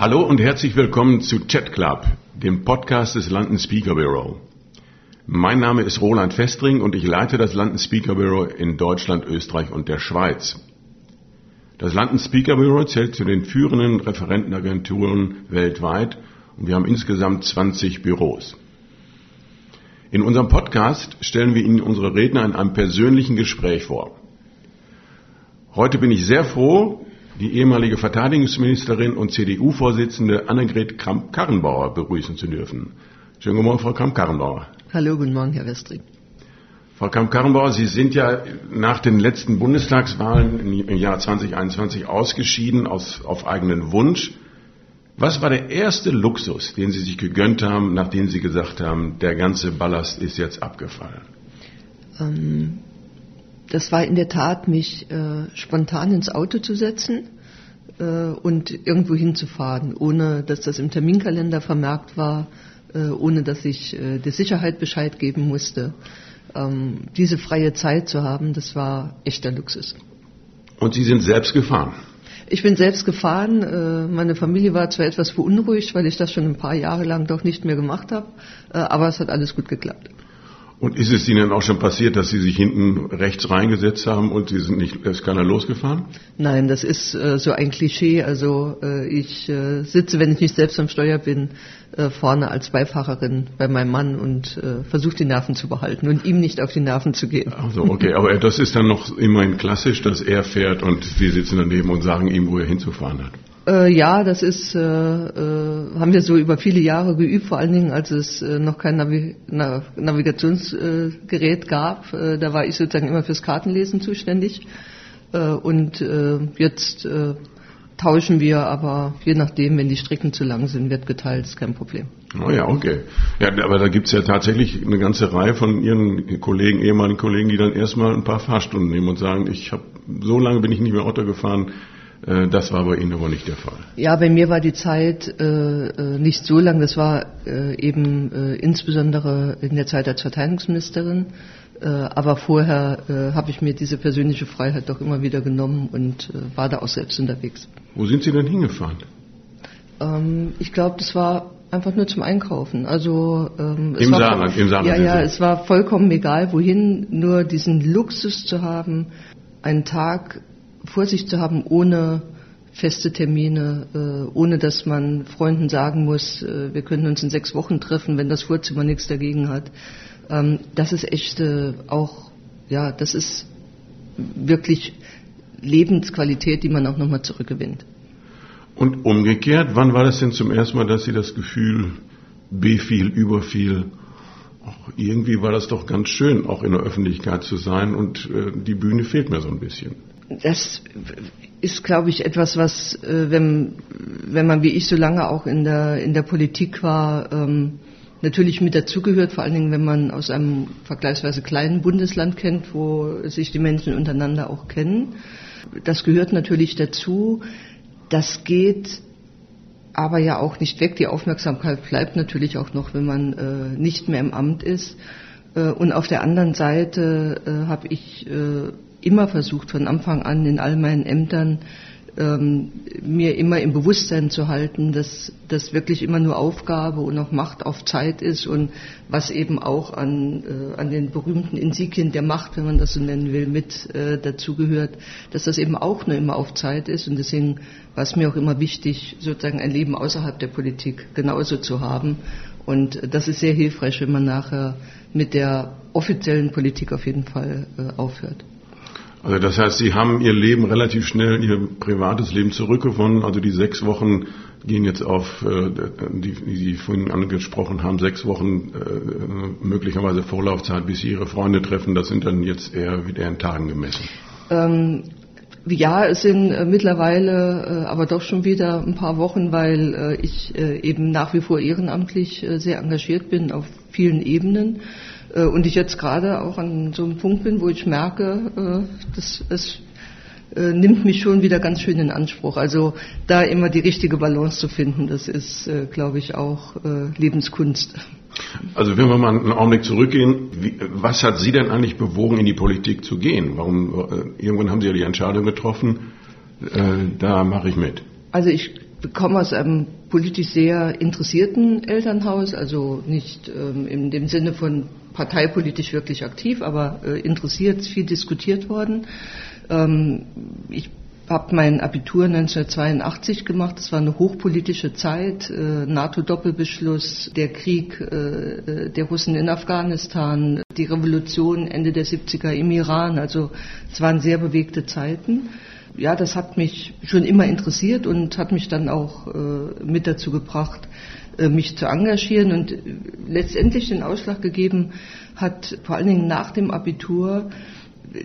Hallo und herzlich willkommen zu Chat Club, dem Podcast des London Speaker Bureau. Mein Name ist Roland Festring und ich leite das London Speaker Bureau in Deutschland, Österreich und der Schweiz. Das London Speaker Bureau zählt zu den führenden Referentenagenturen weltweit und wir haben insgesamt 20 Büros. In unserem Podcast stellen wir Ihnen unsere Redner in einem persönlichen Gespräch vor. Heute bin ich sehr froh, die ehemalige Verteidigungsministerin und CDU-Vorsitzende Annegret Kramp-Karrenbauer begrüßen zu dürfen. Schönen guten Morgen, Frau Kramp-Karrenbauer. Hallo, guten Morgen, Herr Westring. Frau Kramp-Karrenbauer, Sie sind ja nach den letzten Bundestagswahlen im Jahr 2021 ausgeschieden aus, auf eigenen Wunsch. Was war der erste Luxus, den Sie sich gegönnt haben, nachdem Sie gesagt haben, der ganze Ballast ist jetzt abgefallen? Ähm, das war in der Tat, mich äh, spontan ins Auto zu setzen äh, und irgendwo hinzufahren, ohne dass das im Terminkalender vermerkt war, äh, ohne dass ich äh, der Sicherheit Bescheid geben musste. Ähm, diese freie Zeit zu haben, das war echter Luxus. Und Sie sind selbst gefahren? Ich bin selbst gefahren. Äh, meine Familie war zwar etwas beunruhigt, weil ich das schon ein paar Jahre lang doch nicht mehr gemacht habe, äh, aber es hat alles gut geklappt. Und ist es Ihnen auch schon passiert, dass Sie sich hinten rechts reingesetzt haben und Sie sind nicht, ist keiner losgefahren? Nein, das ist äh, so ein Klischee. Also äh, ich äh, sitze, wenn ich nicht selbst am Steuer bin, äh, vorne als Beifahrerin bei meinem Mann und äh, versuche die Nerven zu behalten und ihm nicht auf die Nerven zu gehen. Also okay, aber das ist dann noch immerhin klassisch, dass er fährt und Sie sitzen daneben und sagen ihm, wo er hinzufahren hat. Äh, ja, das ist, äh, äh, haben wir so über viele Jahre geübt, vor allen Dingen, als es äh, noch kein Navi Na Navigationsgerät gab. Äh, da war ich sozusagen immer fürs Kartenlesen zuständig. Äh, und jetzt tauschen wir, aber je nachdem, wenn die Strecken zu lang sind, wird geteilt, ist kein Problem. Oh ja, okay. Ja, aber da gibt's ja tatsächlich eine ganze Reihe von Ihren Kollegen, ehemaligen Kollegen, die dann erstmal ein paar Fahrstunden nehmen und sagen, ich habe so lange bin ich nicht mehr Auto gefahren, das war bei Ihnen aber nicht der Fall. Ja, bei mir war die Zeit äh, äh, nicht so lang. Das war äh, eben äh, insbesondere in der Zeit als Verteidigungsministerin. Äh, aber vorher habe ich mir diese persönliche Freiheit doch immer wieder genommen und war da auch selbst unterwegs. Wo sind Sie denn hingefahren? Ähm, ich glaube, das war einfach nur zum Einkaufen. Also ähm, Im, Saarland, Im Saarland. Ja, ja, es war vollkommen egal, wohin. Nur diesen Luxus zu haben, einen Tag vor sich zu haben, ohne feste Termine, äh, ohne dass man Freunden sagen muss, äh, wir können uns in sechs Wochen treffen, wenn das Vorzimmer nichts dagegen hat. Ähm, das ist echt äh, auch, ja, das ist wirklich Lebensqualität, die man auch nochmal zurückgewinnt. Und umgekehrt, wann war das denn zum ersten Mal, dass Sie das Gefühl befiel, überfiel? Auch irgendwie war das doch ganz schön, auch in der Öffentlichkeit zu sein und die Bühne fehlt mir so ein bisschen das ist, glaube ich, etwas, was, äh, wenn, wenn man wie ich so lange auch in der, in der Politik war, ähm, natürlich mit dazugehört, vor allen Dingen, wenn man aus einem vergleichsweise kleinen Bundesland kennt, wo sich die Menschen untereinander auch kennen. Das gehört natürlich dazu. Das geht aber ja auch nicht weg. Die Aufmerksamkeit bleibt natürlich auch noch, wenn man äh, nicht mehr im Amt ist. Äh, und auf der anderen Seite äh, habe ich äh, immer versucht, von Anfang an in all meinen Ämtern, ähm, mir immer im Bewusstsein zu halten, dass das wirklich immer nur Aufgabe und auch Macht auf Zeit ist und was eben auch an, äh, an den berühmten Insigien der Macht, wenn man das so nennen will, mit äh, dazugehört, dass das eben auch nur immer auf Zeit ist und deswegen war es mir auch immer wichtig, sozusagen ein Leben außerhalb der Politik genauso zu haben und das ist sehr hilfreich, wenn man nachher mit der offiziellen Politik auf jeden Fall äh, aufhört. Also das heißt, Sie haben Ihr Leben relativ schnell, Ihr privates Leben zurückgewonnen. Also die sechs Wochen gehen jetzt auf, äh, die, die Sie vorhin angesprochen haben, sechs Wochen äh, möglicherweise Vorlaufzeit, bis Sie Ihre Freunde treffen. Das sind dann jetzt eher wieder in Tagen gemessen. Ähm, ja, es sind äh, mittlerweile aber doch schon wieder ein paar Wochen, weil ich eben nach wie vor ehrenamtlich sehr engagiert bin auf vielen Ebenen. Äh, und ich jetzt gerade auch an so einem Punkt bin, wo ich merke, äh, dass es äh, nimmt mich schon wieder ganz schön in Anspruch. Also da immer die richtige Balance zu finden, das ist, glaube ich, auch Lebenskunst. Also wenn wir mal einen Augenblick zurückgehen, was hat Sie denn eigentlich bewogen, in die Politik zu gehen? Warum, irgendwann haben Sie ja die Entscheidung getroffen, da mache ich mit. Also ich komme aus einem politisch sehr interessierten Elternhaus, also nicht ähm, in dem Sinne von parteipolitisch wirklich aktiv, aber äh, interessiert, viel diskutiert worden. Ähm, ich habe mein Abitur 1982 gemacht. Das war eine hochpolitische Zeit. Äh, NATO-Doppelbeschluss, der Krieg äh, der Russen in Afghanistan, die Revolution Ende der 70er im Iran. Also es waren sehr bewegte Zeiten. Ja, das hat mich schon immer interessiert und hat mich dann auch äh, mit dazu gebracht, mich zu engagieren. Und letztendlich den Ausschlag gegeben hat vor allen Dingen nach dem Abitur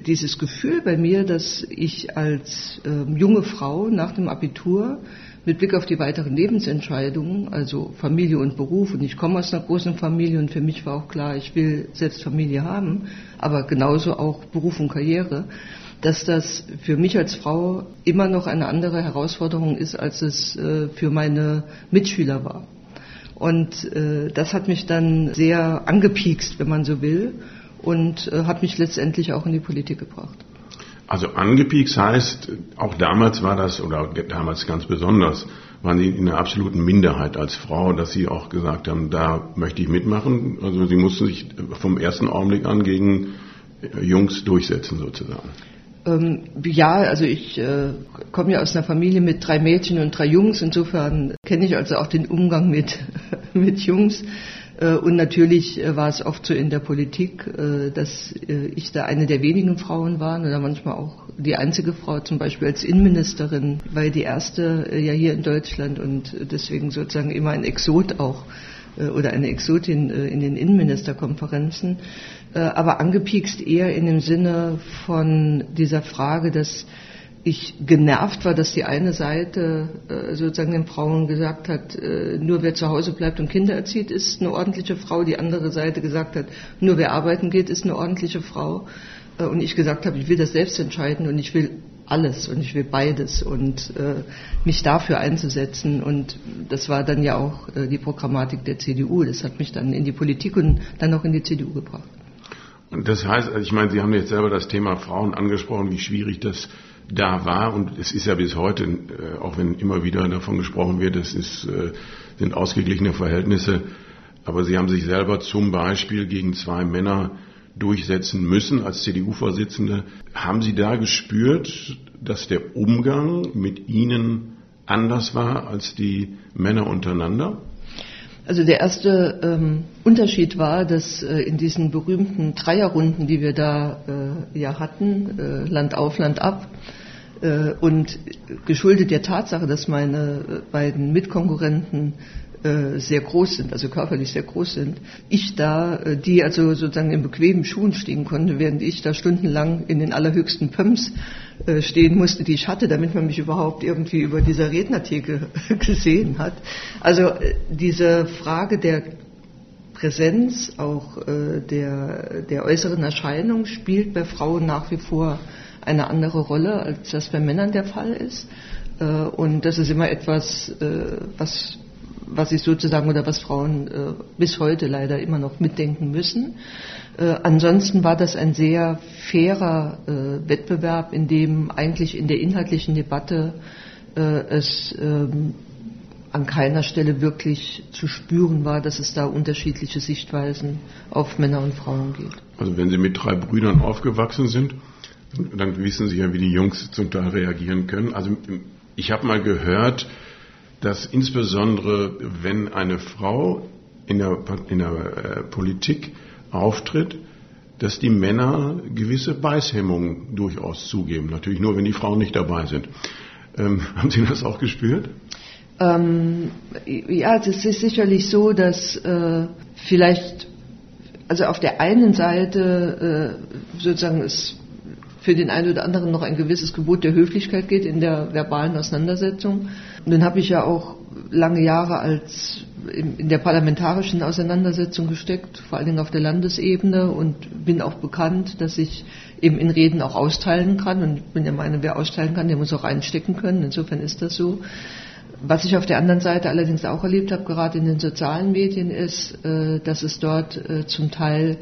dieses Gefühl bei mir, dass ich als äh, junge Frau nach dem Abitur mit Blick auf die weiteren Lebensentscheidungen, also Familie und Beruf, und ich komme aus einer großen Familie und für mich war auch klar, ich will selbst Familie haben, aber genauso auch Beruf und Karriere, dass das für mich als Frau immer noch eine andere Herausforderung ist, als es äh, für meine Mitschüler war. Und äh, das hat mich dann sehr angepiekst, wenn man so will und äh, hat mich letztendlich auch in die Politik gebracht. Also angepiekst heißt, auch damals war das, oder damals ganz besonders, waren Sie in einer absoluten Minderheit als Frau, dass Sie auch gesagt haben, da möchte ich mitmachen. Also Sie mussten sich vom ersten Augenblick an gegen Jungs durchsetzen sozusagen. Ähm, ja, also ich äh, komme ja aus einer Familie mit drei Mädchen und drei Jungs. Insofern kenne ich also auch den Umgang mit, mit Jungs. Äh, und natürlich äh, war es oft so in der Politik, äh, dass ich da eine der wenigen Frauen war oder manchmal auch die einzige Frau, zum Beispiel als Innenministerin, weil die erste ja hier in Deutschland und deswegen sozusagen immer ein Exot auch oder eine Exotin in den Innenministerkonferenzen, aber angepiekst eher in dem Sinne von dieser Frage, dass ich genervt war, dass die eine Seite äh, sozusagen den Frauen gesagt hat, äh, nur wer zu Hause bleibt und Kinder erzieht, ist eine ordentliche Frau. Die andere Seite gesagt hat, nur wer arbeiten geht, ist eine ordentliche Frau. Äh, und ich gesagt habe, ich will das selbst entscheiden und ich will alles und ich will beides und äh, mich dafür einzusetzen. Und das war dann ja auch äh, die Programmatik der CDU. Das hat mich dann in die Politik und dann auch in die CDU gebracht. Und das heißt, ich meine, Sie haben jetzt selber das Thema Frauen angesprochen, wie schwierig das da war und es ist ja bis heute, äh, auch wenn immer wieder davon gesprochen wird, es ist, äh, sind ausgeglichene Verhältnisse, aber Sie haben sich selber zum Beispiel gegen zwei Männer durchsetzen müssen als CDU-Vorsitzende. Haben Sie da gespürt, dass der Umgang mit Ihnen anders war als die Männer untereinander? Also der erste ähm, Unterschied war, dass äh, in diesen berühmten Dreierrunden, die wir da äh, ja hatten, äh, Land auf, Land ab, und geschuldet der Tatsache, dass meine äh, beiden Mitkonkurrenten äh, sehr groß sind, also körperlich sehr groß sind. Ich da, die also sozusagen in bequemen Schuhen stehen konnte, während ich da stundenlang in den allerhöchsten Pumps stehen musste, die ich hatte, damit man mich überhaupt irgendwie über dieser Rednertheke gesehen hat. Also diese Frage der Präsenz, auch der, der äußeren Erscheinung spielt bei Frauen nach wie vor eine andere Rolle, als das bei Männern der Fall ist. Äh, und das ist immer etwas, äh, was, was ich sozusagen oder was Frauen äh, bis heute leider immer noch mitdenken müssen. Ansonsten war das ein sehr fairer Wettbewerb, in dem eigentlich in der inhaltlichen Debatte es ähm, an keiner Stelle wirklich zu spüren war, dass es da unterschiedliche Sichtweisen auf Männer und Frauen gibt. Also wenn Sie mit drei Brüdern aufgewachsen sind, dann wissen Sie ja, wie die Jungs zum Teil reagieren können. Also ich habe mal gehört, dass insbesondere wenn eine Frau in der, in der äh, Politik auftritt, dass die Männer gewisse Beißhemmungen durchaus zugeben. Natürlich nur, wenn die Frauen nicht dabei sind. Ähm, haben Sie das auch gespürt? Ähm, ja, es ist sicherlich so, dass äh, vielleicht, also auf der einen Seite äh, sozusagen es für den einen oder anderen noch ein gewisses Gebot der Höflichkeit geht in der verbalen Auseinandersetzung. Und dann habe ich ja auch lange Jahre als in der parlamentarischen Auseinandersetzung gesteckt, vor allen Dingen auf der Landesebene und bin auch bekannt, dass ich eben in Reden auch austeilen kann und bin der Meinung, wer austeilen kann, der muss auch einstecken können. Insofern ist das so. Was ich auf der anderen Seite allerdings auch erlebt habe, gerade in den sozialen Medien, ist, äh, dass es dort äh, zum Teil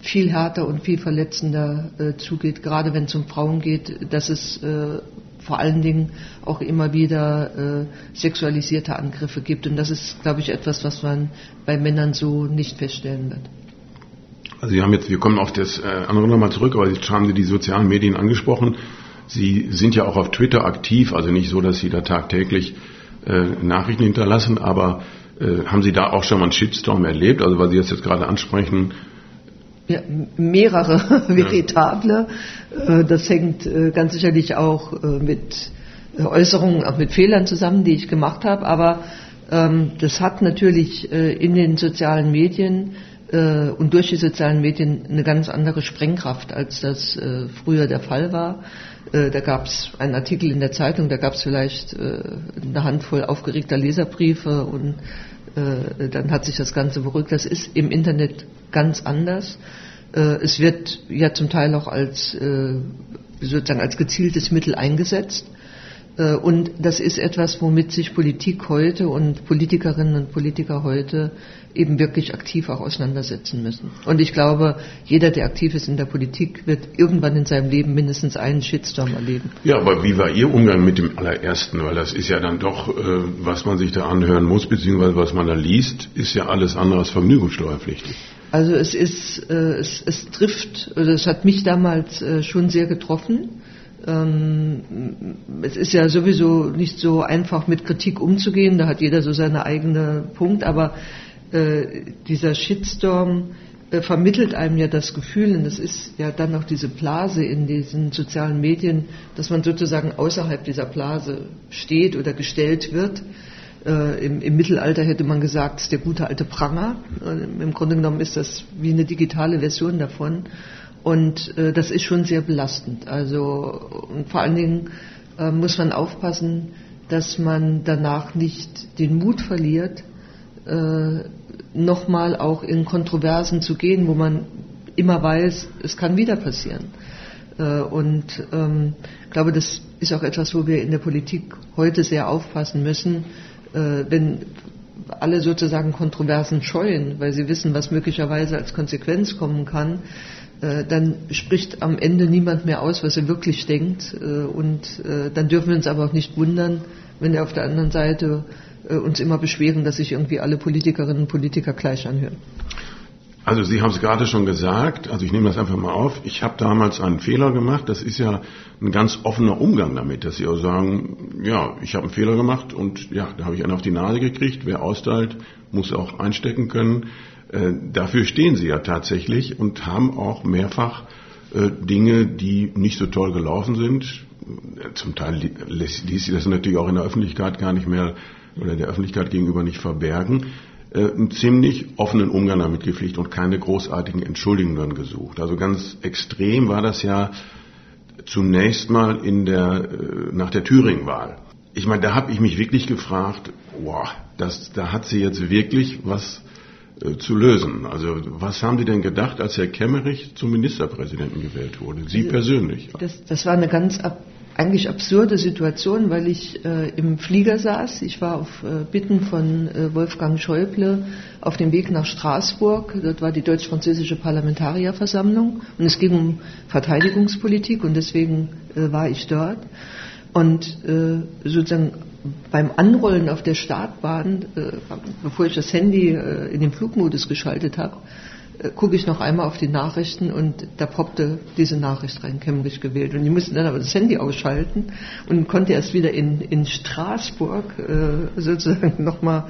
viel härter und viel verletzender äh, zugeht, gerade wenn es um Frauen geht, dass es äh, vor allen Dingen auch immer wieder äh, sexualisierte Angriffe gibt. Und das ist, glaube ich, etwas, was man bei Männern so nicht feststellen wird. Also Sie haben jetzt, wir kommen auf das äh, andere nochmal zurück, aber jetzt haben Sie die sozialen Medien angesprochen. Sie sind ja auch auf Twitter aktiv, also nicht so, dass Sie da tagtäglich äh, Nachrichten hinterlassen, aber äh, haben Sie da auch schon mal einen Shitstorm erlebt? Also weil Sie das jetzt gerade ansprechen. Ja, mehrere veritable. Äh, das hängt äh, ganz sicherlich auch mit Äußerungen, auch mit Fehlern zusammen, die ich gemacht habe. Aber ähm, das hat natürlich in den sozialen Medien und durch die sozialen Medien eine ganz andere Sprengkraft, als das früher der Fall war. Äh, da gab es einen Artikel in der Zeitung, da gab es vielleicht äh, eine Handvoll aufgeregter Leserbriefe und äh, dann hat sich das Ganze beruhigt. Das ist im Internet ganz anders. es wird ja zum Teil auch als sozusagen als gezieltes Mittel eingesetzt. Und das ist etwas, womit sich Politik heute und Politikerinnen und Politiker heute eben wirklich aktiv auch auseinandersetzen müssen. Und ich glaube, jeder, der aktiv ist in der Politik, wird irgendwann in seinem Leben mindestens einen Shitstorm erleben. Ja, aber wie war Ihr Umgang mit dem allerersten? Weil das ist ja dann doch, äh, was man sich da anhören muss, beziehungsweise was man da liest, ist ja alles andere als vergnügungssteuerpflichtig. Also es ist, äh, es, es trifft, also es hat mich damals äh, schon sehr getroffen. Ähm, es ist ja sowieso nicht so einfach mit Kritik umzugehen, da hat jeder so seine eigene Punkt, aber dieser Shitstorm äh, vermittelt einem ja das Gefühl, und das ist ja dann noch diese Blase in diesen sozialen Medien, dass man sozusagen außerhalb dieser Blase steht oder gestellt wird. Äh, im, im, Mittelalter hätte man gesagt, der gute alte Pranger. Äh, Im Grunde genommen ist das wie eine digitale Version davon. Und äh, das ist schon sehr belastend. Also und vor allen Dingen äh, muss man aufpassen, dass man danach nicht den Mut verliert, äh, nochmal auch in Kontroversen zu gehen, wo man immer weiß, es kann wieder passieren. Äh, und ähm, ich glaube, das ist auch etwas, wo wir in der Politik heute sehr aufpassen müssen, äh, wenn alle sozusagen Kontroversen scheuen, weil sie wissen, was möglicherweise als Konsequenz kommen kann, äh, dann spricht am Ende niemand mehr aus, was er wirklich denkt. Und dann dürfen wir uns aber auch nicht wundern, wenn er auf der anderen Seite uns immer beschweren, dass sich irgendwie alle Politikerinnen und Politiker gleich anhören. Also Sie haben es gerade schon gesagt, also ich nehme das einfach mal auf, ich habe damals einen Fehler gemacht, das ist ja ein ganz offener Umgang damit, dass Sie auch sagen, ja, ich habe einen Fehler gemacht und ja, da habe ich einen auf die Nase gekriegt, wer austeilt, muss auch einstecken können. Äh, dafür stehen Sie ja tatsächlich und haben auch mehrfach äh, Dinge, die nicht so toll gelaufen sind. Zum Teil ließ Sie das natürlich auch in der Öffentlichkeit gar nicht mehr oder der Öffentlichkeit gegenüber nicht verbergen, äh, einen ziemlich offenen Umgang damit gepflegt und keine großartigen Entschuldigungen gesucht. Also ganz extrem war das ja zunächst mal in der, äh, nach der Thüringen-Wahl. Ich meine, da habe ich mich wirklich gefragt, wow, das, da hat sie jetzt wirklich was äh, zu lösen. Also was haben Sie denn gedacht, als Herr Kemmerich zum Ministerpräsidenten gewählt wurde? Sie persönlich? Das, das war eine ganz ab eigentlich absurde Situation, weil ich äh, im Flieger saß. Ich war auf äh, Bitten von äh, Wolfgang Schäuble auf dem Weg nach Straßburg. Dort war die deutsch-französische Parlamentarierversammlung und es ging um Verteidigungspolitik und deswegen äh, war ich dort. Und äh, sozusagen beim Anrollen auf der Startbahn, äh, bevor ich das Handy in den Flugmodus geschaltet habe, gucke ich noch einmal auf die Nachrichten und da poppte diese Nachricht rein, Kemmerich gewählt. Und ich musste dann aber das Handy ausschalten und konnte erst wieder in, in Straßburg äh, sozusagen nochmal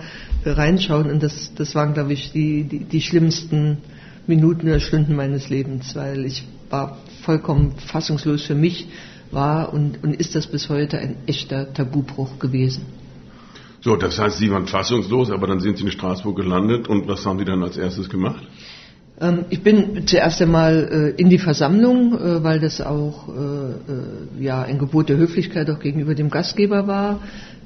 reinschauen. Und das, das waren, glaube ich, die, die, die schlimmsten Minuten oder Stunden meines Lebens, weil ich war vollkommen fassungslos für mich, war und, und ist das bis heute ein echter Tabubruch gewesen. So, das heißt, Sie waren fassungslos, aber dann sind Sie in Straßburg gelandet und was haben Sie dann als erstes gemacht? Ähm, ich bin zuerst einmal äh, in die Versammlung, äh, weil das auch äh, ja, ein Gebot der Höflichkeit auch gegenüber dem Gastgeber war,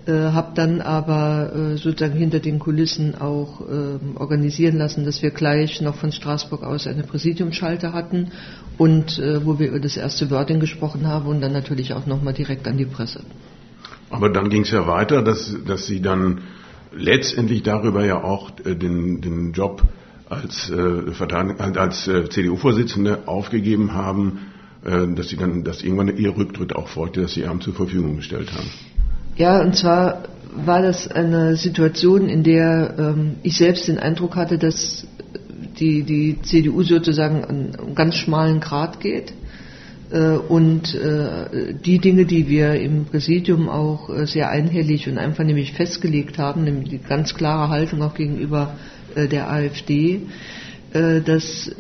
habe dann aber sozusagen hinter den Kulissen auch ähm, organisieren lassen, dass wir gleich noch von Straßburg aus eine Präsidiumsschalter hatten und wo wir über das erste Wording gesprochen haben und dann natürlich auch nochmal direkt an die Presse. Aber dann ging es ja weiter, dass, dass Sie dann letztendlich darüber ja auch den, den Job als, äh, als äh, CDU-Vorsitzende aufgegeben haben, äh, dass sie dann, dass irgendwann ihr Rücktritt auch folgte, dass sie Amt zur Verfügung gestellt haben. Ja, und zwar war das eine Situation, in der ähm, ich selbst den Eindruck hatte, dass die, die CDU sozusagen an einen ganz schmalen Grat geht. Äh, und äh, die Dinge, die wir im Präsidium auch äh, sehr einhellig und einfach nämlich festgelegt haben, nämlich die ganz klare Haltung auch gegenüber der AfD, dass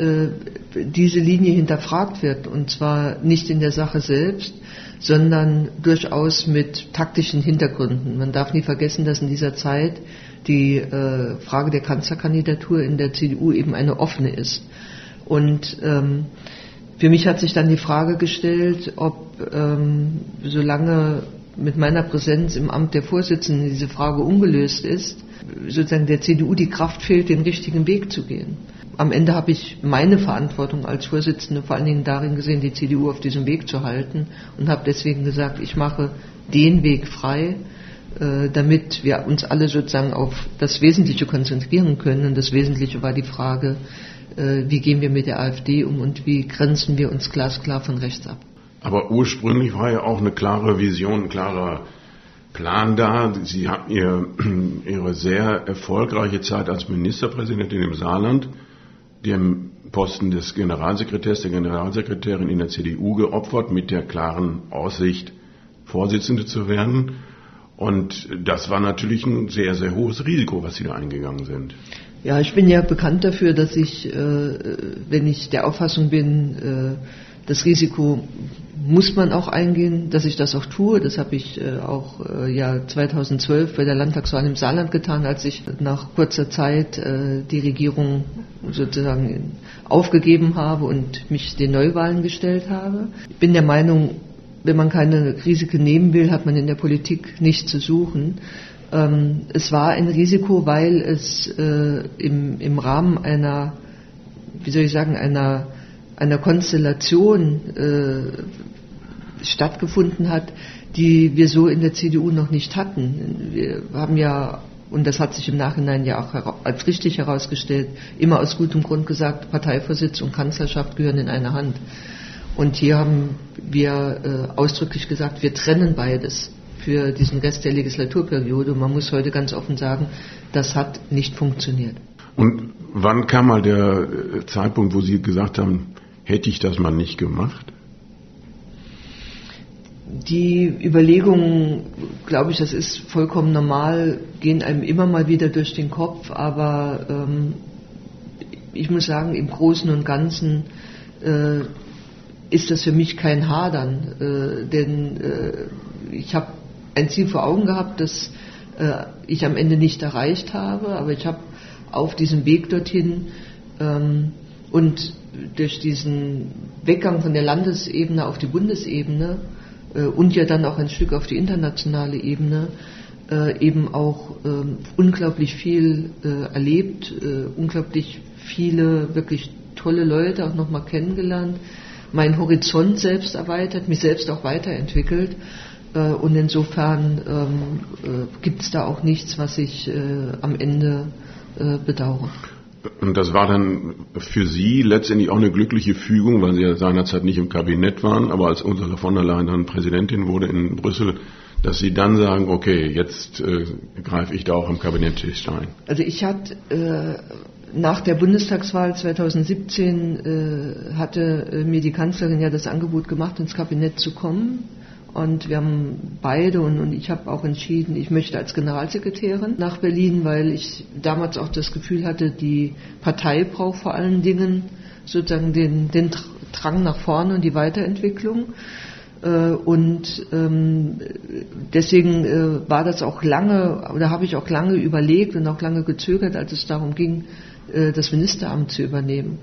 diese Linie hinterfragt wird und zwar nicht in der Sache selbst, sondern durchaus mit taktischen Hintergründen. Man darf nie vergessen, dass in dieser Zeit die Frage der Kanzlerkandidatur in der CDU eben eine offene ist. Und ähm, für mich hat sich dann die Frage gestellt, ob ähm, solange mit meiner Präsenz im Amt der Vorsitzenden diese Frage ungelöst ist, sozusagen der CDU die Kraft fehlt, den richtigen Weg zu gehen. Am Ende habe ich meine Verantwortung als Vorsitzende vor allen Dingen darin gesehen, die CDU auf diesem Weg zu halten und habe deswegen gesagt, ich mache den Weg frei, äh, damit wir uns alle sozusagen auf das Wesentliche konzentrieren können. Und das Wesentliche war die Frage, äh, wie gehen wir mit der AfD um und wie grenzen wir uns glasklar von rechts ab. Aber ursprünglich war ja auch eine klare Vision, ein klarer Plan da. Sie hatten ihr, Ihre sehr erfolgreiche Zeit als Ministerpräsidentin im Saarland, dem Posten des Generalsekretärs, der Generalsekretärin in der CDU geopfert, mit der klaren Aussicht, Vorsitzende zu werden. Und das war natürlich ein sehr, sehr hohes Risiko, was Sie da eingegangen sind. Ja, ich bin ja bekannt dafür, dass ich, äh, wenn ich der Auffassung bin, äh, das Risiko muss man auch eingehen, dass ich das auch tue. Das habe ich äh, auch äh, ja 2012 bei der Landtagswahl im Saarland getan, als ich nach kurzer Zeit äh, die Regierung sozusagen aufgegeben habe und mich den Neuwahlen gestellt habe. Ich bin der Meinung, wenn man keine Risiken nehmen will, hat man in der Politik nicht zu suchen. Ähm, es war ein Risiko, weil es im Rahmen einer, wie soll ich sagen, einer, einer Konstellation äh, stattgefunden hat, die wir so in der CDU noch nicht hatten. Wir haben ja, und das hat sich im Nachhinein ja auch als richtig herausgestellt, immer aus gutem Grund gesagt, Parteivorsitz und Kanzlerschaft gehören in eine Hand. Und hier haben wir äh, ausdrücklich gesagt, wir trennen beides für diesen Rest der Legislaturperiode. Und man muss heute ganz offen sagen, das hat nicht funktioniert. Und wann kam mal der äh, Zeitpunkt, wo Sie gesagt haben, hätte ich das mal nicht gemacht? Die Überlegungen, glaube ich, das ist vollkommen normal, gehen einem immer mal wieder durch den Kopf, aber ähm, ich muss sagen, im Großen und Ganzen äh, ist das für mich kein Hadern, äh, denn äh, ich habe ein Ziel vor Augen gehabt, das äh, ich am Ende nicht erreicht habe, aber ich habe auf diesem Weg dorthin ähm, und durch diesen Weggang von der Landesebene auf die Bundesebene äh, und ja dann auch ein Stück auf die internationale Ebene äh, eben auch ähm, unglaublich viel äh, erlebt, äh, unglaublich viele wirklich tolle Leute auch nochmal kennengelernt, meinen Horizont selbst erweitert, mich selbst auch weiterentwickelt äh, und insofern ähm, äh, gibt es da auch nichts, was ich äh, am Ende bedauere. Und das war dann für Sie letztendlich auch eine glückliche Fügung, weil Sie ja seinerzeit nicht im Kabinett waren, aber als Ursula von der Leyen dann Präsidentin wurde in Brüssel, dass Sie dann sagen, okay, jetzt äh, greife ich da auch am Kabinetttisch ein. Also ich hatte äh, nach der Bundestagswahl 2017 äh, hatte mir die Kanzlerin ja das Angebot gemacht, ins Kabinett zu kommen. Und wir haben beide und, und ich habe auch entschieden, ich möchte als Generalsekretärin nach Berlin, weil ich damals auch das Gefühl hatte, die Partei braucht vor allen Dingen sozusagen den, den Drang nach vorne und die Weiterentwicklung. Äh, und ähm, deswegen äh, war das auch lange, oder habe ich auch lange überlegt und auch lange gezögert, als es darum ging, äh, das Ministeramt zu übernehmen.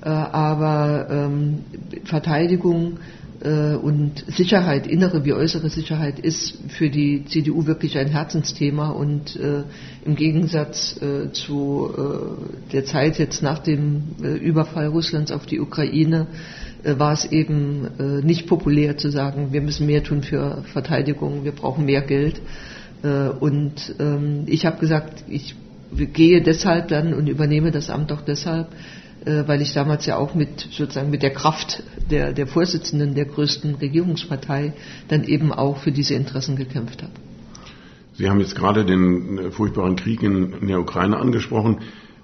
Aber ähm, Verteidigung und Sicherheit, innere wie äußere Sicherheit, ist für die CDU wirklich ein Herzensthema und äh, im Gegensatz äh, zu äh, der Zeit jetzt nach dem äh, Überfall Russlands auf die Ukraine äh, war es eben nicht populär zu sagen, wir müssen mehr tun für Verteidigung, wir brauchen mehr Geld. und ähm, ich habe gesagt, ich gehe deshalb dann und übernehme das Amt auch deshalb, äh, weil ich damals ja auch mit sozusagen mit der Kraft der, der Vorsitzenden der größten Regierungspartei dann eben auch für diese Interessen gekämpft habe. Sie haben jetzt gerade den äh, furchtbaren Krieg in, in der Ukraine angesprochen.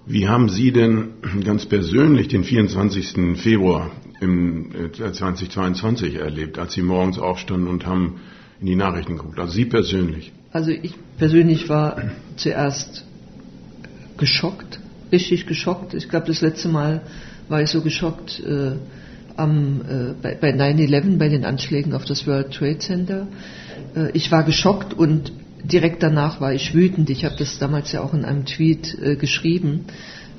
Wie haben Sie denn ganz persönlich den 24. Februar im 2022 erlebt, als Sie morgens aufstanden und haben in die Nachrichten geguckt? Also Sie persönlich? Also ich persönlich war zuerst geschockt, richtig geschockt. Ich glaube, das letzte Mal war ich so geschockt äh, am, äh, bei, bei 9-11, bei den Anschlägen auf das World Trade Center. Äh, ich war geschockt und direkt danach war ich wütend. Ich habe das damals ja auch in einem Tweet äh, geschrieben.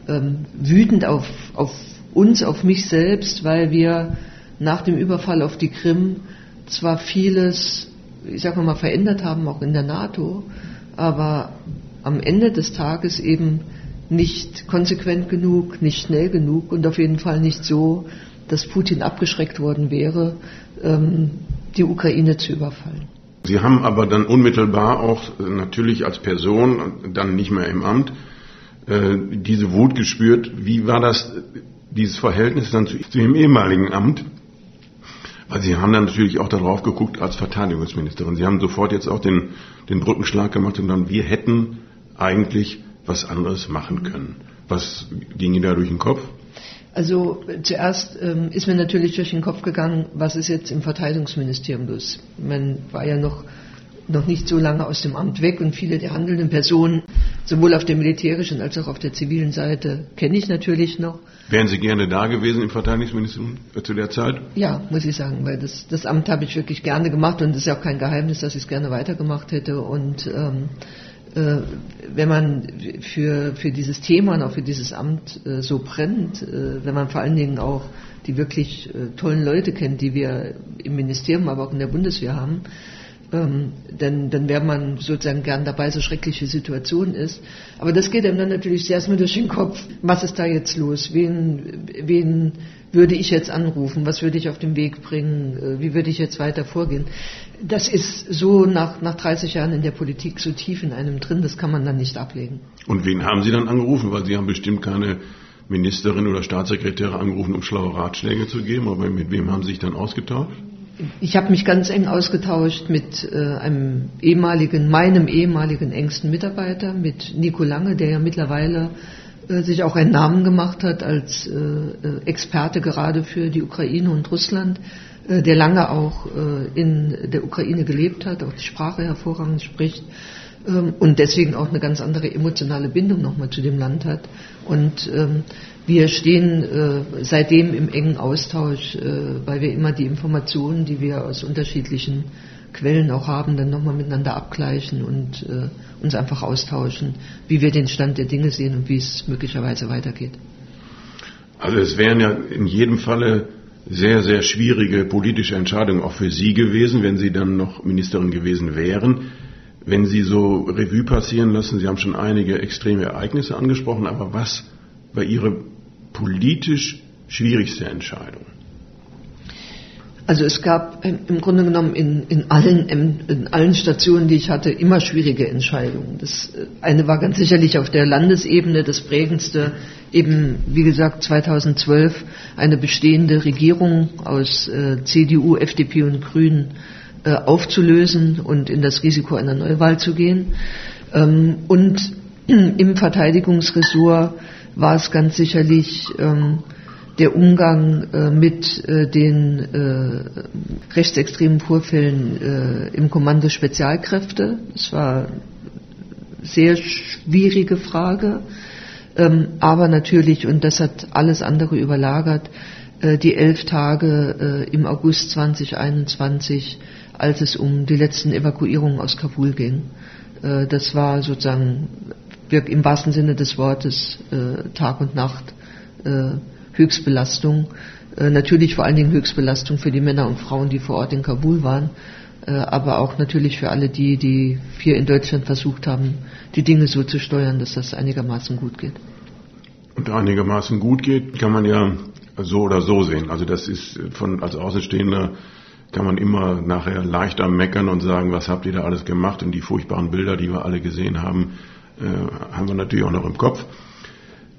Ähm, wütend auf, auf uns, auf mich selbst, weil wir nach dem Überfall auf die Krim zwar vieles, ich sage mal, verändert haben, auch in der NATO, aber am Ende des Tages eben nicht konsequent genug, nicht schnell genug und auf jeden Fall nicht so, dass Putin abgeschreckt worden wäre, ähm, die Ukraine zu überfallen. Sie haben aber dann unmittelbar auch äh, natürlich als Person, dann nicht mehr im Amt, äh, diese Wut gespürt. Wie war das, dieses Verhältnis dann zu, zu Ihrem ehemaligen Amt? Weil Sie haben dann natürlich auch darauf geguckt als Verteidigungsministerin. Sie haben sofort jetzt auch den, den Brückenschlag gemacht und dann, wir hätten eigentlich was anderes machen können. Was ging Ihnen da durch den Kopf? Also zuerst ähm, ist mir natürlich durch den Kopf gegangen, was ist jetzt im Verteidigungsministerium los. Man war ja noch, noch nicht so lange aus dem Amt weg und viele der handelnden Personen, sowohl auf der militärischen als auch auf der zivilen Seite, kenne ich natürlich noch. Wären Sie gerne da gewesen im Verteidigungsministerium zu der Zeit? Ja, muss ich sagen, weil das, das Amt habe ich wirklich gerne gemacht und es ist ja auch kein Geheimnis, dass ich es gerne weitergemacht hätte. Und ähm, äh, wenn man für, für dieses Thema und auch für dieses Amt äh, so brennt, äh, wenn man vor allen Dingen auch die wirklich tollen Leute kennt, die wir im Ministerium, aber auch in der Bundeswehr haben, ähm, dann, dann wäre man sozusagen gern dabei, so schreckliche Situation ist. Aber das geht einem dann natürlich sehr erstmal durch den Kopf. Was ist da jetzt los? Wen, wen würde ich jetzt anrufen? Was würde ich auf den Weg bringen? Wie würde ich jetzt weiter vorgehen? das ist so nach, nach 30 Jahren in der Politik so tief in einem drin, das kann man dann nicht ablegen. Und wen haben Sie dann angerufen? Weil Sie haben bestimmt keine Ministerin oder Staatssekretäre angerufen, um schlaue Ratschläge zu geben, aber mit wem haben Sie sich dann ausgetauscht? Ich habe mich ganz eng ausgetauscht mit äh, einem ehemaligen, meinem ehemaligen engsten Mitarbeiter, mit Nico Lange, der ja mittlerweile äh, sich auch einen Namen gemacht hat als äh, äh Experte gerade für die Ukraine und Russland. Äh, der lange auch äh, in der Ukraine gelebt hat, auch die Sprache hervorragend spricht ähm, und deswegen auch eine ganz andere emotionale Bindung nochmal zu dem Land hat. Und ähm, wir stehen äh, seitdem im engen Austausch, weil wir immer die Informationen, die wir aus unterschiedlichen Quellen auch haben, dann nochmal miteinander abgleichen und uns einfach austauschen, wie wir den Stand der Dinge sehen und wie es möglicherweise weitergeht. Also es wären ja in jedem Falle sehr, sehr schwierige politische Entscheidung auch für Sie gewesen, wenn Sie dann noch Ministerin gewesen wären. Wenn Sie so Revue passieren lassen, Sie haben schon einige extreme Ereignisse angesprochen, aber was war Ihre politisch schwierigste Entscheidung? Also es gab im Grunde genommen in, in, allen, in allen Stationen, die ich hatte, immer schwierige Entscheidungen. Das äh, eine war ganz sicherlich auf der Landesebene das prägendste, eben wie gesagt 2012 eine bestehende Regierung aus äh, CDU, FDP und Grünen äh, aufzulösen und in das Risiko einer Neuwahl zu gehen. Ähm, und im Verteidigungsressort war es ganz sicherlich ähm, der Umgang äh, mit äh, den äh, rechtsextremen Vorfällen äh, im Kommando Spezialkräfte. Das war eine sehr schwierige Frage, ähm, aber natürlich, und das hat alles andere überlagert, äh, die elf Tage äh, im August 2021, als es um die letzten Evakuierungen aus Kabul ging. das war sozusagen im wahrsten Sinne des Wortes Tag und Nacht Höchstbelastung. Äh, natürlich vor allen Dingen Höchstbelastung für die Männer und Frauen, die vor Ort in Kabul waren, äh, aber auch natürlich für alle die, die hier in Deutschland versucht haben, die Dinge so zu steuern, dass das einigermaßen gut geht. Und einigermaßen gut geht, kann man ja so oder so sehen. Also das ist von als Außenstehender kann man immer nachher leichter meckern und sagen, was habt ihr da alles gemacht? Und die furchtbaren Bilder, die wir alle gesehen haben, äh, haben wir natürlich auch noch im Kopf.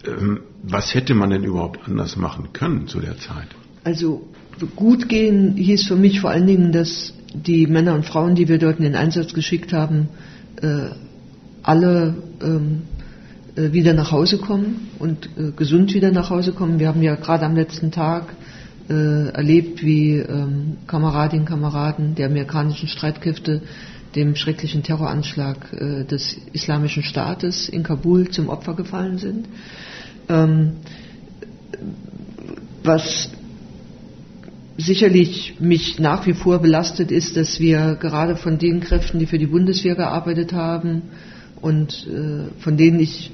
Ähm, was hätte man denn überhaupt anders machen können zu der Zeit? Also gut gehen hieß für mich vor allen Dingen, dass die Männer und Frauen, die wir dort in den Einsatz geschickt haben, äh, alle ähm, äh, wieder nach Hause kommen und äh, gesund wieder nach Hause kommen. Wir haben ja gerade am letzten Tag äh, erlebt, wie ähm, Kameradinnen und Kameraden der amerikanischen Streitkräfte dem schrecklichen Terroranschlag äh, des Islamischen Staates in Kabul zum Opfer gefallen sind. Ähm, was sicherlich mich nach wie vor belastet ist, dass wir gerade von den Kräften, die für die Bundeswehr gearbeitet haben und äh, von denen ich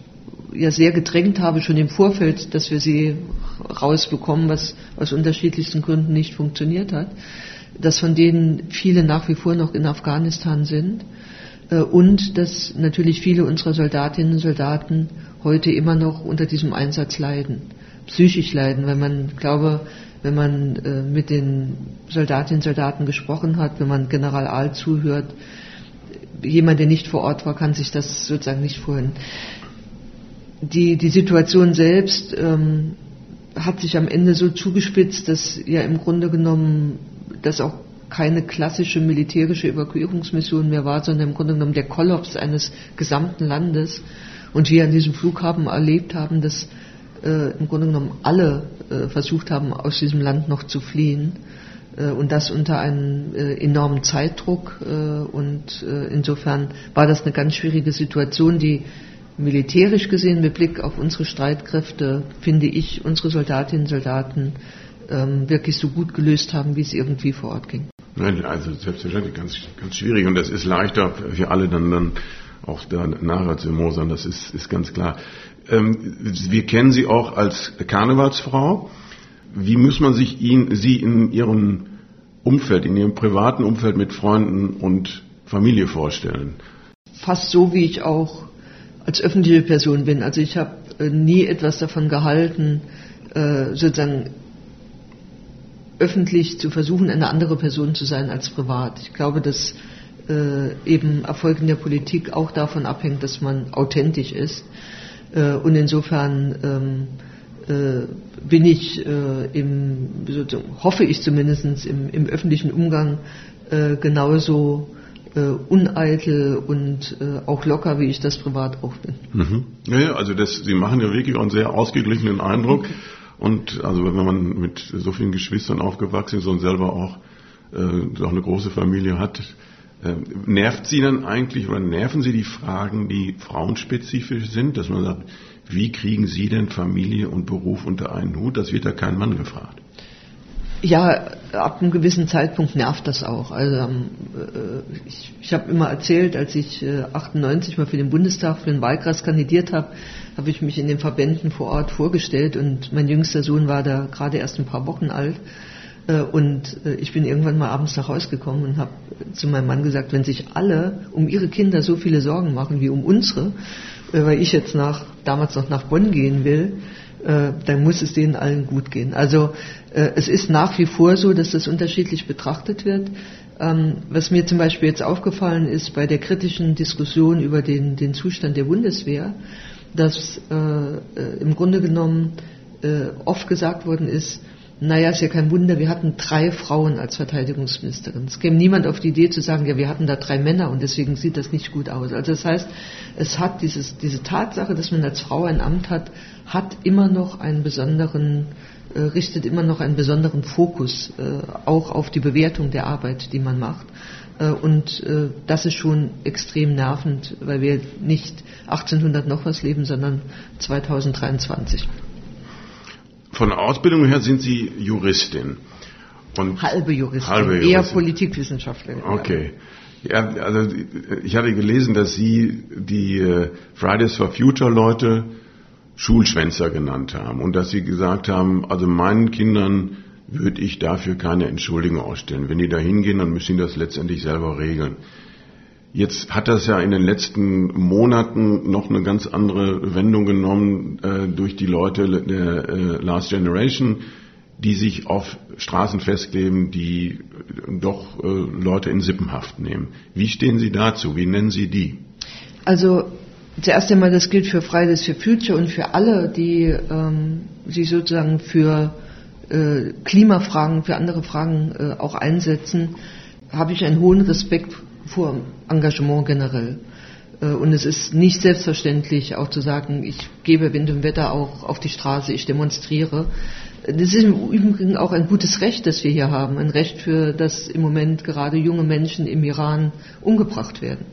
ja sehr gedrängt habe, schon im Vorfeld, dass wir sie rausbekommen, was aus unterschiedlichsten Gründen nicht funktioniert hat, dass von denen viele nach wie vor noch in Afghanistan sind äh, und dass natürlich viele unserer Soldatinnen und Soldaten heute immer noch unter diesem Einsatz leiden, psychisch leiden, wenn man, glaube, wenn man äh, mit den Soldatinnen und Soldaten gesprochen hat, wenn man General Ahl zuhört, jemand, der nicht vor Ort war, kann sich das sozusagen nicht vorhin. Die, die Situation selbst ähm, hat sich am Ende so zugespitzt, dass ja im Grunde genommen das auch keine klassische militärische Evakuierungsmission mehr war, sondern im Grunde genommen der Kollaps eines gesamten Landes. Und wir an diesem Flughafen erlebt haben, dass äh, im Grunde genommen alle äh, versucht haben, aus diesem Land noch zu fliehen. Äh, und das unter einem äh, enormen Zeitdruck. Äh, und äh, insofern war das eine ganz schwierige Situation, die militärisch gesehen mit Blick auf unsere Streitkräfte, finde ich, unsere Soldatinnen und Soldaten ähm, wirklich so gut gelöst haben, wie es irgendwie vor Ort ging. Nein, also selbstverständlich ganz, ganz schwierig und das ist leichter für alle dann, dann auch da nachher zu mosern, das ist, ist ganz klar. Ähm, wir kennen Sie auch als Karnevalsfrau. Wie muss man sich ihn, Sie in Ihrem Umfeld, in Ihrem privaten Umfeld mit Freunden und Familie vorstellen? Fast so, wie ich auch als öffentliche Person bin. Also ich habe äh, nie etwas davon gehalten, äh, sozusagen öffentlich zu versuchen, eine andere Person zu sein als privat. Ich glaube, dass äh, eben Erfolg in der Politik auch davon abhängt, dass man authentisch ist. Äh, und insofern ähm, äh, bin ich äh, im, hoffe ich zumindest im, im öffentlichen Umgang äh, genauso äh, uneitel und auch locker, wie ich das privat auch bin. Mhm. Ja, also das, Sie machen ja wirklich einen sehr ausgeglichenen Eindruck. Und also wenn man mit so vielen Geschwistern aufgewachsen ist und selber auch, äh, auch eine große Familie hat, ähm, nervt Sie dann eigentlich oder nerven Sie die Fragen, die frauenspezifisch sind, dass man sagt, wie kriegen Sie denn Familie und Beruf unter einen Hut? Das wird da kein Mann gefragt. Ja, ab einem gewissen Zeitpunkt nervt das auch. Also ähm, äh, ich, ich habe immer erzählt, als ich äh, 98 mal für den Bundestag, für den Wahlkreis kandidiert habe, habe ich mich in den Verbänden vor Ort vorgestellt und mein jüngster Sohn war da gerade erst ein paar Wochen alt äh, und äh, ich bin irgendwann mal abends nach Hause gekommen und habe zu meinem Mann gesagt, wenn sich alle um ihre Kinder so viele Sorgen machen wie um unsere, äh, weil ich jetzt nach, damals noch nach Bonn gehen will, dann muss es denen allen gut gehen. Also es ist nach wie vor so, dass das unterschiedlich betrachtet wird. Ähm, was mir zum Beispiel jetzt aufgefallen ist bei der kritischen Diskussion über den, den Zustand der Bundeswehr, dass im Grunde genommen oft gesagt worden ist, naja, ist ja kein Wunder, wir hatten drei Frauen als Verteidigungsministerin. Es käme niemand auf die Idee zu sagen, ja, wir hatten da drei Männer und deswegen sieht das nicht gut aus. Also das heißt, es hat dieses, diese Tatsache, dass man als Frau ein Amt hat, hat immer noch einen besonderen, äh, richtet immer noch einen besonderen Fokus äh, auch auf die Bewertung der Arbeit, die man macht. Äh, und äh, das ist schon extrem nervend, weil wir nicht 1800 noch was leben, sondern 2023. Von der Ausbildung her sind Sie Juristin. Und halbe Juristin, halbe Juristin. eher Politikwissenschaftlerin. Okay. Ja, also ich hatte gelesen, dass Sie die äh, Fridays for Future Leute Schulschwänzer genannt haben und dass Sie gesagt haben, also meinen Kindern würde ich dafür keine Entschuldigung ausstellen. Wenn die da hingehen, dann müssen die das letztendlich selber regeln. Jetzt hat das ja in den letzten Monaten noch eine ganz andere Wendung genommen äh, durch die Leute der äh, Last Generation, die sich auf Straßen festkleben, die doch äh, Leute in Sippenhaft nehmen. Wie stehen Sie dazu? Wie nennen Sie die? Also zuerst einmal, das gilt für Fridays for Future und für alle, die ähm, sich sozusagen für äh, Klimafragen, für andere Fragen äh, auch einsetzen, habe ich einen hohen Respekt vor Engagement generell. Äh, und es ist nicht selbstverständlich, auch zu sagen, ich gebe Wind und Wetter auch auf die Straße, ich demonstriere. Das ist im Übrigen auch ein gutes Recht, das wir hier haben. Ein Recht, für das im Moment gerade junge Menschen im Iran umgebracht werden.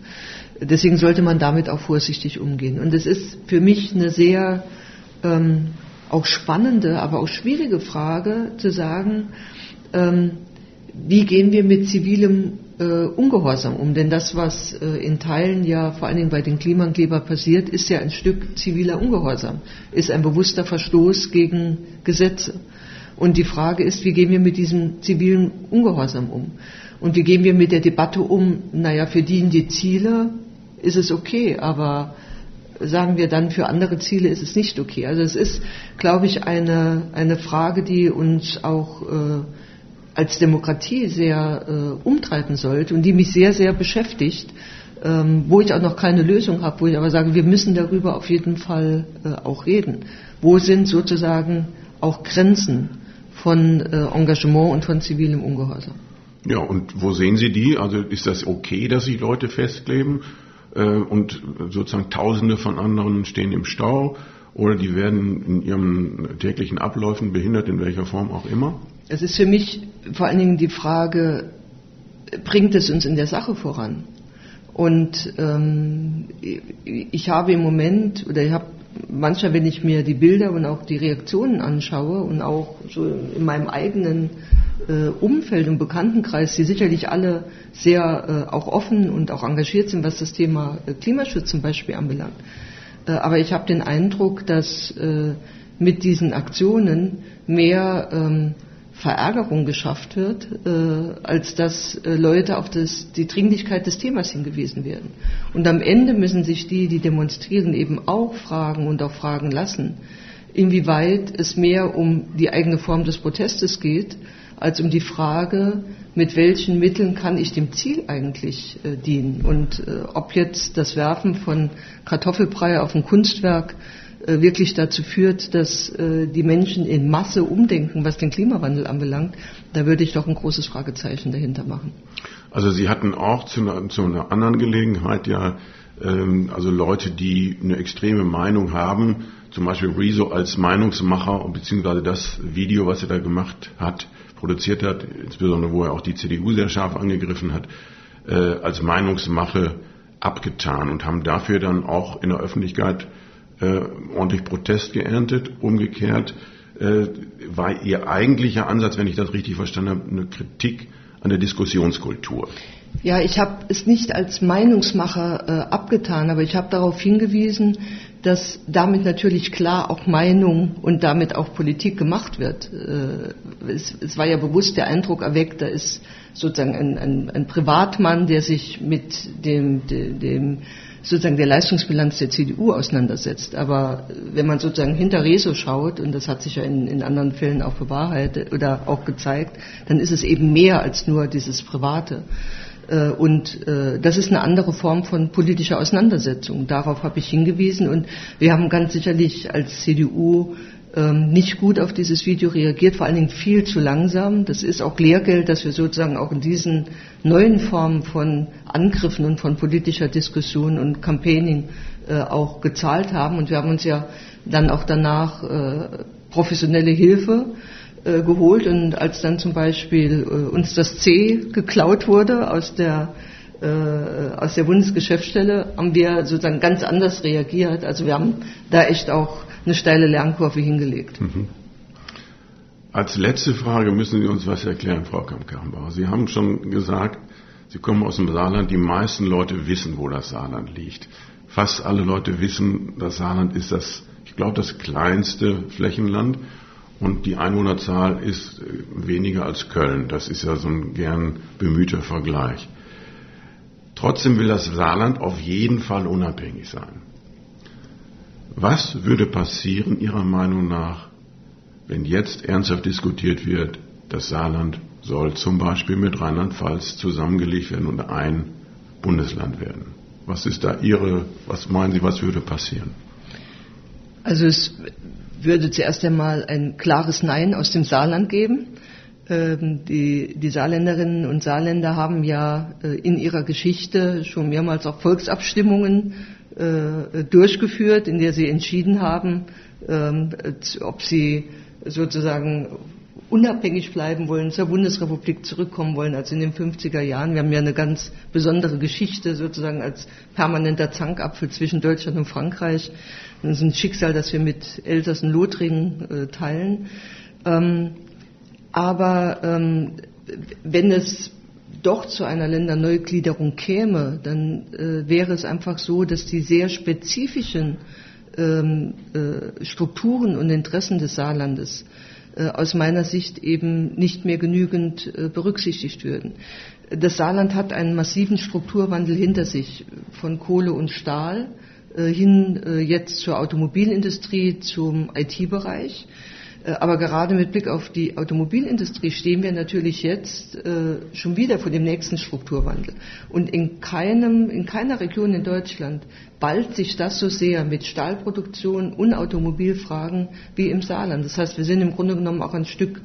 Deswegen sollte man damit auch vorsichtig umgehen. Und es ist für mich eine sehr ähm, auch spannende, aber auch schwierige Frage zu sagen, ähm, wie gehen wir mit zivilem äh, Ungehorsam um. Denn das, was äh, in Teilen ja vor allen Dingen bei den Klimakleber passiert, ist ja ein Stück ziviler Ungehorsam, ist ein bewusster Verstoß gegen Gesetze. Und die Frage ist, wie gehen wir mit diesem zivilen Ungehorsam um? Und wie gehen wir mit der Debatte um, naja, für die die Ziele ist es okay, aber sagen wir dann, für andere Ziele ist es nicht okay. Also es ist, glaube ich, eine, eine Frage, die uns auch äh, als Demokratie sehr äh, umtreiben sollte und die mich sehr, sehr beschäftigt, ähm, wo ich auch noch keine Lösung habe, wo ich aber sage, wir müssen darüber auf jeden Fall äh, auch reden. Wo sind sozusagen auch Grenzen von äh, Engagement und von zivilem Ungehorsam? Ja, und wo sehen Sie die? Also ist das okay, dass sich Leute festkleben äh, und sozusagen Tausende von anderen stehen im Stau oder die werden in ihren täglichen Abläufen behindert, in welcher Form auch immer? Es ist für mich vor allen Dingen die Frage, bringt es uns in der Sache voran? Und ähm, ich habe im Moment, oder ich habe manchmal, wenn ich mir die Bilder und auch die Reaktionen anschaue und auch so in meinem eigenen äh, Umfeld und Bekanntenkreis, die sicherlich alle sehr äh, auch offen und auch engagiert sind, was das Thema äh, Klimaschutz zum Beispiel anbelangt. Äh, aber ich habe den Eindruck, dass äh, mit diesen Aktionen mehr ähm, Verärgerung geschafft wird, äh, als dass äh, Leute auf das, die Dringlichkeit des Themas hingewiesen werden. Und am Ende müssen sich die, die demonstrieren, eben auch fragen und auch fragen lassen, inwieweit es mehr um die eigene Form des Protestes geht, als um die Frage, mit welchen Mitteln kann ich dem Ziel eigentlich äh, dienen. Und äh, ob jetzt das Werfen von Kartoffelbrei auf ein Kunstwerk wirklich dazu führt, dass äh, die Menschen in Masse umdenken, was den Klimawandel anbelangt, da würde ich doch ein großes Fragezeichen dahinter machen. Also Sie hatten auch zu einer, zu einer anderen Gelegenheit ja ähm, also Leute, die eine extreme Meinung haben, zum Beispiel Rezo als Meinungsmacher beziehungsweise das Video, was er da gemacht hat, produziert hat, insbesondere wo er auch die CDU sehr scharf angegriffen hat, äh, als Meinungsmache abgetan und haben dafür dann auch in der Öffentlichkeit äh, ordentlich Protest geerntet. Umgekehrt äh, war Ihr eigentlicher Ansatz, wenn ich das richtig verstanden habe, eine Kritik an der Diskussionskultur. Ja, ich habe es nicht als Meinungsmacher äh, abgetan, aber ich habe darauf hingewiesen, dass damit natürlich klar auch Meinung und damit auch Politik gemacht wird. Äh, es, es, war ja bewusst der Eindruck erweckt, da ist sozusagen ein, ein, ein Privatmann, der sich mit dem, dem, dem sozusagen der Leistungsbilanz der CDU auseinandersetzt. Aber wenn man sozusagen hinter Rezo schaut, und das hat sich ja in, in anderen Fällen auch bewahrheitet oder auch gezeigt, dann ist es eben mehr als nur dieses Private. Äh, und äh, das ist eine andere Form von politischer Auseinandersetzung. Darauf habe ich hingewiesen. Und wir haben ganz sicherlich als CDU nicht gut auf dieses Video reagiert, vor allen Dingen viel zu langsam. Das ist auch Lehrgeld, dass wir sozusagen auch in diesen neuen Formen von Angriffen und von politischer Diskussion und Campaigning äh, auch gezahlt haben. Und wir haben uns ja dann auch danach äh, professionelle Hilfe äh, geholt. Und als dann zum Beispiel uns das C geklaut wurde aus der aus der Bundesgeschäftsstelle, haben wir sozusagen ganz anders reagiert. Also wir haben da echt auch eine steile Lernkurve hingelegt. Mhm. Als letzte Frage müssen Sie uns was erklären, Frau Kamp-Karrenbauer. Sie haben schon gesagt, Sie kommen aus dem Saarland. Die meisten Leute wissen, wo das Saarland liegt. Fast alle Leute wissen, das Saarland ist das, ich glaube, das kleinste Flächenland und die Einwohnerzahl ist äh, weniger als Köln. Das ist ja so ein gern bemühter Vergleich. Trotzdem will das Saarland auf jeden Fall unabhängig sein. Was würde passieren Ihrer Meinung nach, wenn jetzt ernsthaft diskutiert wird, das Saarland soll zum Beispiel mit Rheinland-Pfalz zusammengelegt werden und ein Bundesland werden? Was ist da Ihre, was meinen Sie, was würde passieren? Also es würde zuerst einmal ein klares Nein aus dem Saarland geben. Ähm, die, die Saarländerinnen und Saarländer haben ja äh, in ihrer Geschichte schon mehrmals auch Volksabstimmungen äh, durchgeführt, in der sie entschieden haben, ähm, ob sie sozusagen unabhängig bleiben wollen, zur Bundesrepublik zurückkommen wollen, als in den 50er Jahren. Wir haben ja eine ganz besondere Geschichte sozusagen als permanenter Zankapfel zwischen Deutschland und Frankreich. Das ist ein Schicksal, das wir mit Elsass und Lothringen äh, teilen. Aber ähm, wenn es doch zu einer Länderneugliederung käme, dann äh, wäre es einfach so, dass die sehr spezifischen ähm, äh, Strukturen und Interessen des Saarlandes äh, aus meiner Sicht eben nicht mehr genügend äh, berücksichtigt würden. Das Saarland hat einen massiven Strukturwandel hinter sich von Kohle und Stahl äh, hin jetzt zur Automobilindustrie, zum IT-Bereich. Äh, aber gerade mit Blick auf die Automobilindustrie stehen wir natürlich jetzt äh, schon wieder vor dem nächsten Strukturwandel. Und in, keinem, in keiner Region in Deutschland ballt sich das so sehr mit Stahlproduktion und Automobilfragen wie im Saarland. Das heißt, wir sind im Grunde genommen auch ein Stück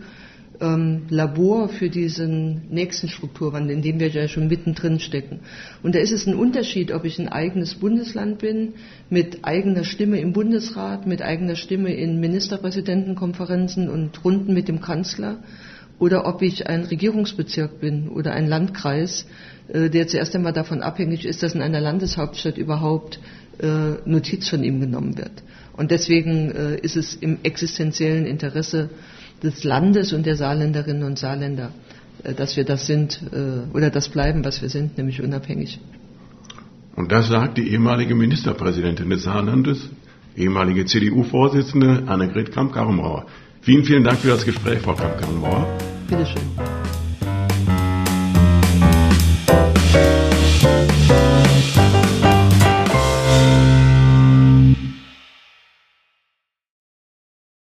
ähm, Labor für diesen nächsten Strukturwandel, in dem wir ja schon mittendrin stecken. Und da ist es ein Unterschied, ob ich ein eigenes Bundesland bin, mit eigener Stimme im Bundesrat, mit eigener Stimme in Ministerpräsidentenkonferenzen und Runden mit dem Kanzler, oder ob ich ein Regierungsbezirk bin oder ein Landkreis, äh, der zuerst einmal davon abhängig ist, dass in einer Landeshauptstadt überhaupt äh, Notiz von ihm genommen wird. Und deswegen äh, ist es im existenziellen Interesse des Landes und der Saarländerinnen und Saarländer, äh, dass wir das sind äh, oder das bleiben, was wir sind, nämlich unabhängig. Und das sagt die ehemalige Ministerpräsidentin des Saarlandes, ehemalige CDU-Vorsitzende Annegret Kramp-Karrenbauer. Vielen, vielen Dank für das Gespräch, Frau Kramp-Karrenbauer. Bitteschön.